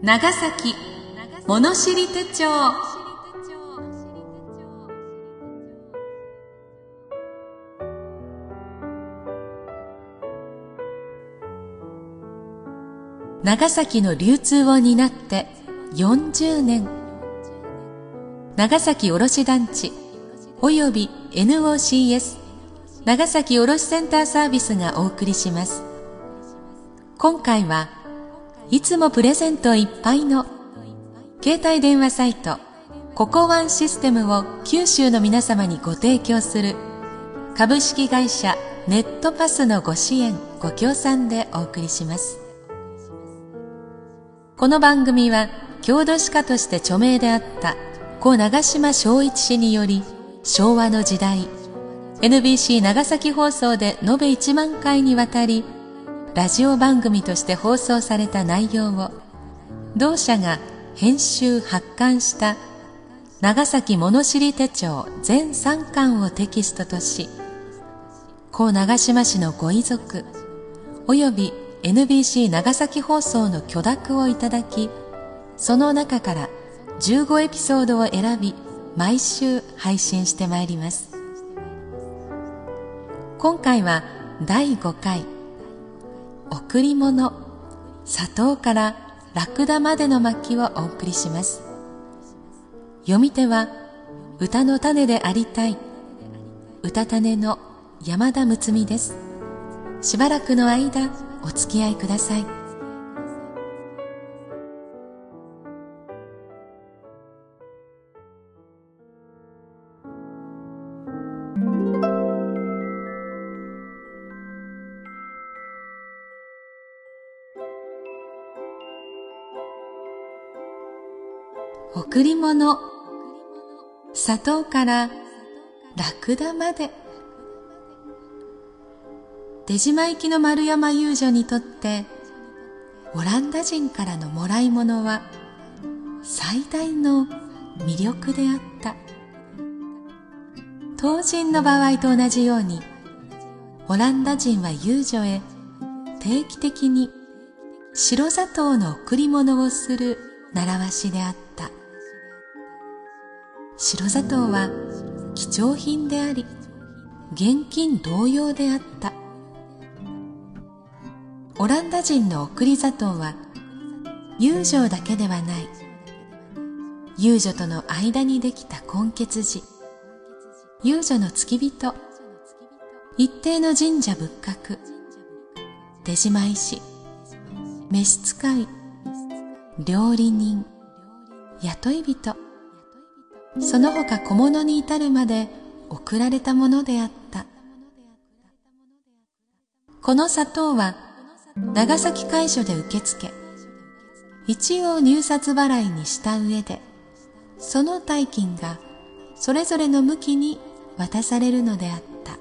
長崎物知り手帳。長崎の流通を担って40年。長崎卸団地および NOCS 長崎卸センターサービスがお送りします。今回はいつもプレゼントいっぱいの。携帯電話サイト。ココワンシステムを九州の皆様にご提供する。株式会社ネットパスのご支援ご協賛でお送りします。この番組は郷土史家として著名であった故長島昭一氏により昭和の時代 NBC 長崎放送で延べ1万回にわたりラジオ番組として放送された内容を同社が編集発刊した長崎物知り手帳全3巻をテキストとし故長島市のご遺族および NBC 長崎放送の許諾をいただきその中から15エピソードを選び毎週配信してまいります。今回は第5回。贈り物。砂糖からラクダまでの巻をお送りします。読み手は歌の種でありたい。歌種の山田睦美です。しばらくの間お付き合いください。贈り物。砂糖からラクダまで。出島行きの丸山遊女にとってオランダ人からのもらい物は最大の魅力であった。当人の場合と同じようにオランダ人は遊女へ定期的に白砂糖の贈り物をする習わしであった。白砂糖は貴重品であり現金同様であった。オランダ人の送り砂糖は友情だけではない。遊女との間にできた根血児遊女の付き人。一定の神社仏閣。出島石召使い。料理人。雇い人。その他小物に至るまで送られたものであった。この砂糖は長崎会所で受け付け一応入札払いにした上でその代金がそれぞれの向きに渡されるのであった。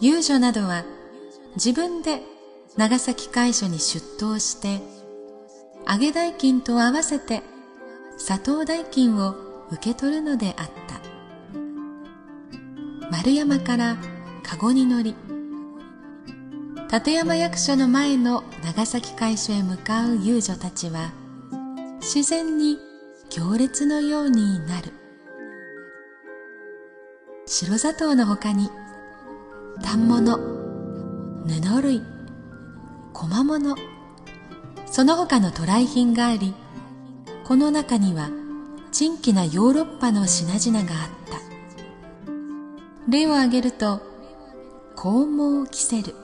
遊女などは自分で長崎会所に出頭して揚げ代金と合わせて砂糖代金を受け取るのであった。丸山からカゴに乗り立山役所の前の長崎会所へ向かう遊女たちは自然に行列のようになる。白砂糖の他に反物布類小間物その他の渡来品がありこの中には珍奇なヨーロッパの品々があった。例を挙げると黄毛キセル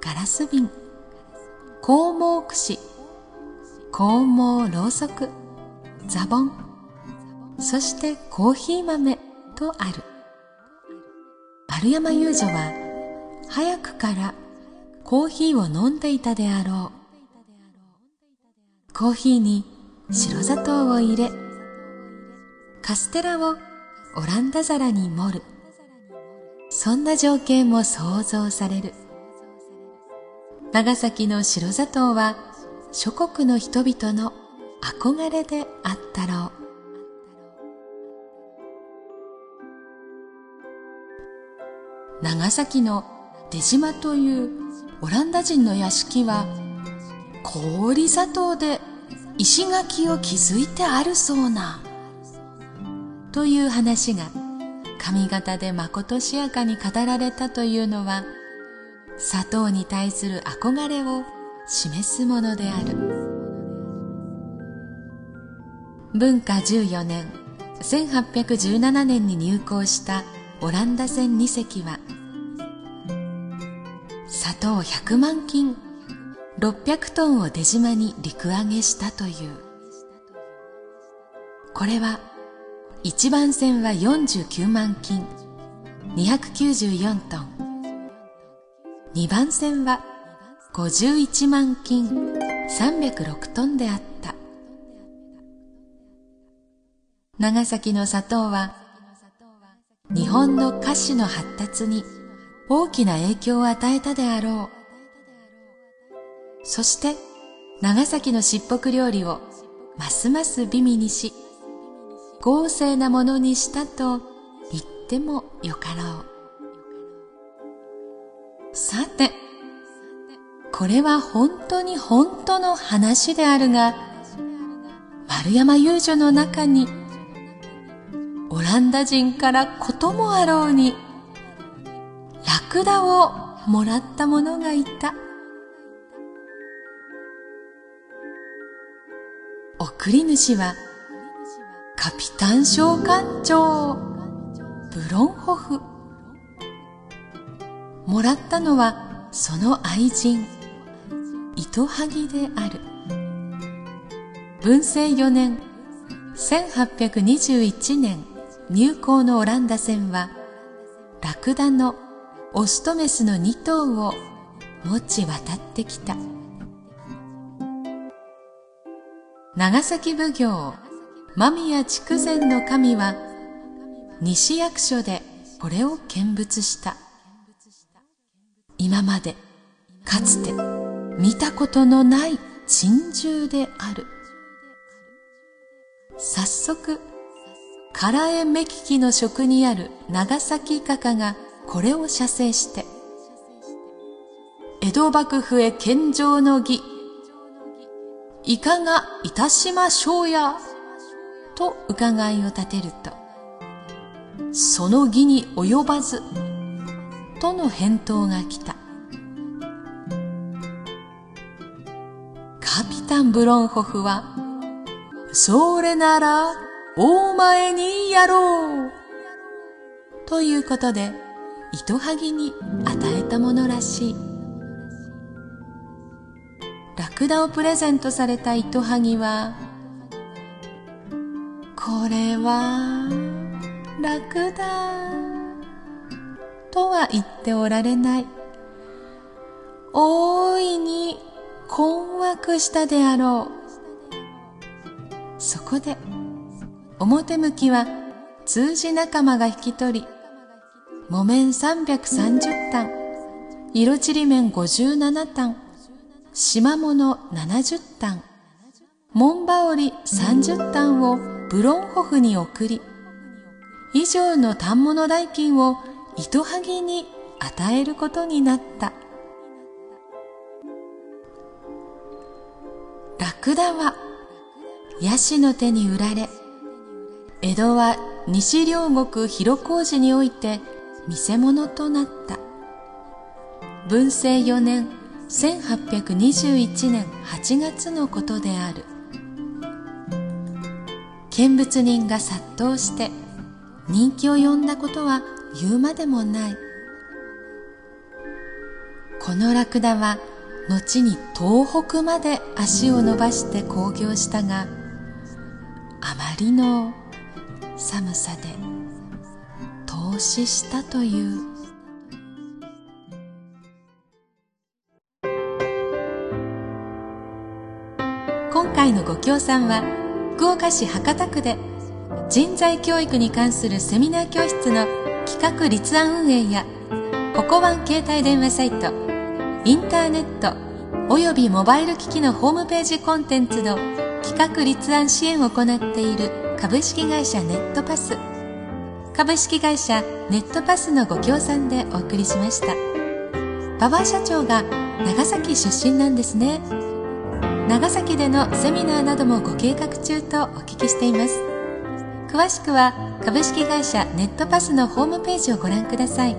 ガラス瓶黄毛串黄毛ろうそくザボンそしてコーヒー豆とある。丸山遊女は早くからコーヒーを飲んでいたであろう。コーヒーに白砂糖を入れカステラをオランダ皿に盛る。そんな情景も想像される。長崎の白砂糖は諸国の人々の憧れであったろう。長崎の出島というオランダ人の屋敷は氷砂糖で石垣を築いてあるそうな。という話が上方でまことしやかに語られたというのは砂糖に対する憧れを示すものである。文化14年1817年に入港したオランダ船2隻は砂糖100万斤600トンを出島に陸揚げしたという。これは1番線は49万斤。294トン。2番線は51万斤。306トンであった。長崎の砂糖は日本の菓子の発達に大きな影響を与えたであろう。そして長崎の漆黒料理をますます美味にし豪勢なものにしたと言ってもよかろう。さてこれは本当に本当の話であるが丸山遊女の中にオランダ人からこともあろうにラクダをもらった者がいた。送り主はカピタン召喚長ブロンホフ。もらったのはその愛人糸萩である。文政4年1821年入港のオランダ船はラクダのオスとメスの2頭を持ち渡ってきた。長崎奉行間宮筑前の神は西役所でこれを見物した。今までかつて見たことのない珍獣である。早速唐江目利きの職にある長崎画家がこれを写生して江戸幕府へ献上の儀。いかがいたしましょうや？と伺いを立てるとその儀に及ばずとの返答が来た。カピタン・ブロンホフはそれなら大前にやろう！ということで糸はぎに与えたものらしい。ラクダをプレゼントされた糸はぎはこれはラクダ。とは言っておられない。大いに困惑したであろう。そこで表向きは通じ仲間が引き取り木綿330単色ちり面57単縞物70単門羽織30単をブロンホフに送り以上の反物代金を糸はぎに与えることになった。ラクダはヤシの手に売られ江戸は西両国広小路において見せ物となった。文政4年1821年8月のことである。見物人が殺到して人気を呼んだことは言うまでもない。このラクダは後に東北まで足を伸ばして興行したがあまりの寒さで投資したという。今回のご協賛は福岡市博多区で人材教育に関するセミナー教室の企画立案運営やココワン携帯電話サイトインターネットおよびモバイル機器のホームページコンテンツの企画立案支援を行っている株式会社ネットパス。株式会社ネットパスのご協賛でお送りしました。馬場社長が長崎出身なんですね。長崎でのセミナーなどもご計画中とお聞きしています。詳しくは株式会社ネットパスのホームページをご覧ください。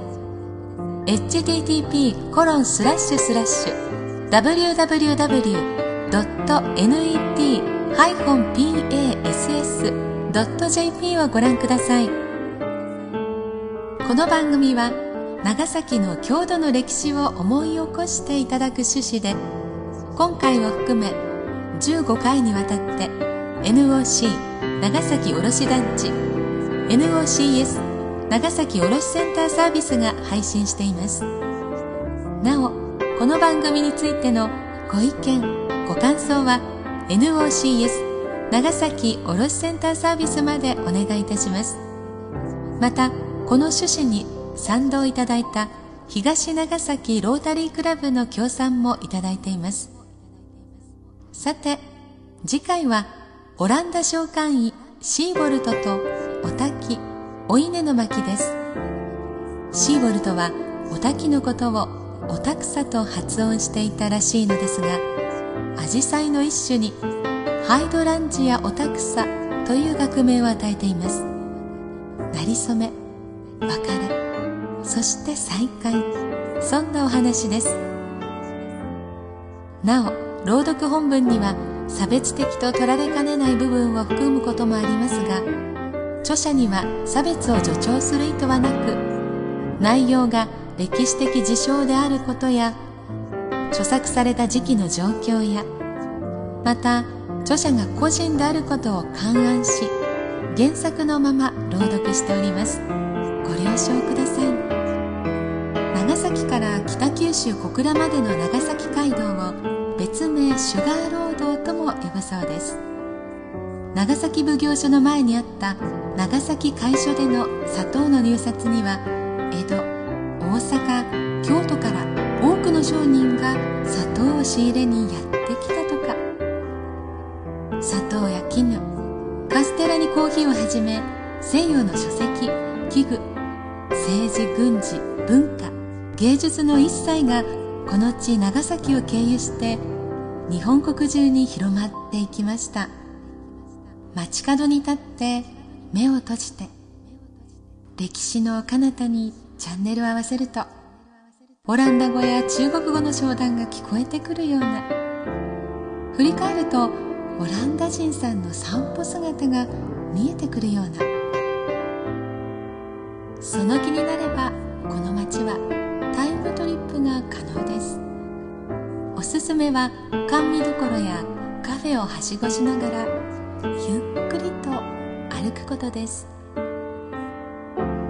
http コロンスラッシュスラッシュ www.net-pass.jp をご覧ください。この番組は長崎の郷土の歴史を思い起こしていただく趣旨で今回を含め15回にわたって NOC 長崎卸団地 NOCS 長崎卸センターサービスが配信しています。なおこの番組についてのご意見ご感想は NOCS 長崎卸センターサービスまでお願いいたします。またこの趣旨に賛同いただいた東長崎ロータリークラブの協賛もいただいています。さて次回はオランダ召喚医シーボルトとお滝お稲の巻です。シーボルトはお滝のことをおたくさと発音していたらしいのですがアジサイの一種にハイドランジアオタクサという学名を与えています。なりそめ別れそして再会そんなお話です。なお朗読本文には差別的と取られかねない部分を含むこともありますが著者には差別を助長する意図はなく内容が歴史的事象であることや著作された時期の状況やまた著者が個人であることを勘案し原作のまま朗読しております。ご了承ください。長崎から北九州小倉までの長崎街道を別名シュガーロードとも呼ぶそうです。長崎奉行所の前にあった長崎会所での砂糖の入札には江戸大阪京都から多くの商人が砂糖を仕入れにやってきたとか。砂糖や絹カステラにコーヒーをはじめ西洋の書籍器具政治軍事文化芸術の一切がこの地長崎を経由して日本国中に広まっていきました。街角に立って目を閉じて歴史の彼方にチャンネルを合わせるとオランダ語や中国語の商談が聞こえてくるような振り返るとオランダ人さんの散歩姿が見えてくるようなその気になればめは甘味どころやカフェをはしごしながらゆっくりと歩くことです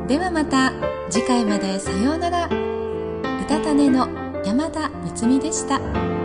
ではまた次回までさようなら歌種の山田睦美でした。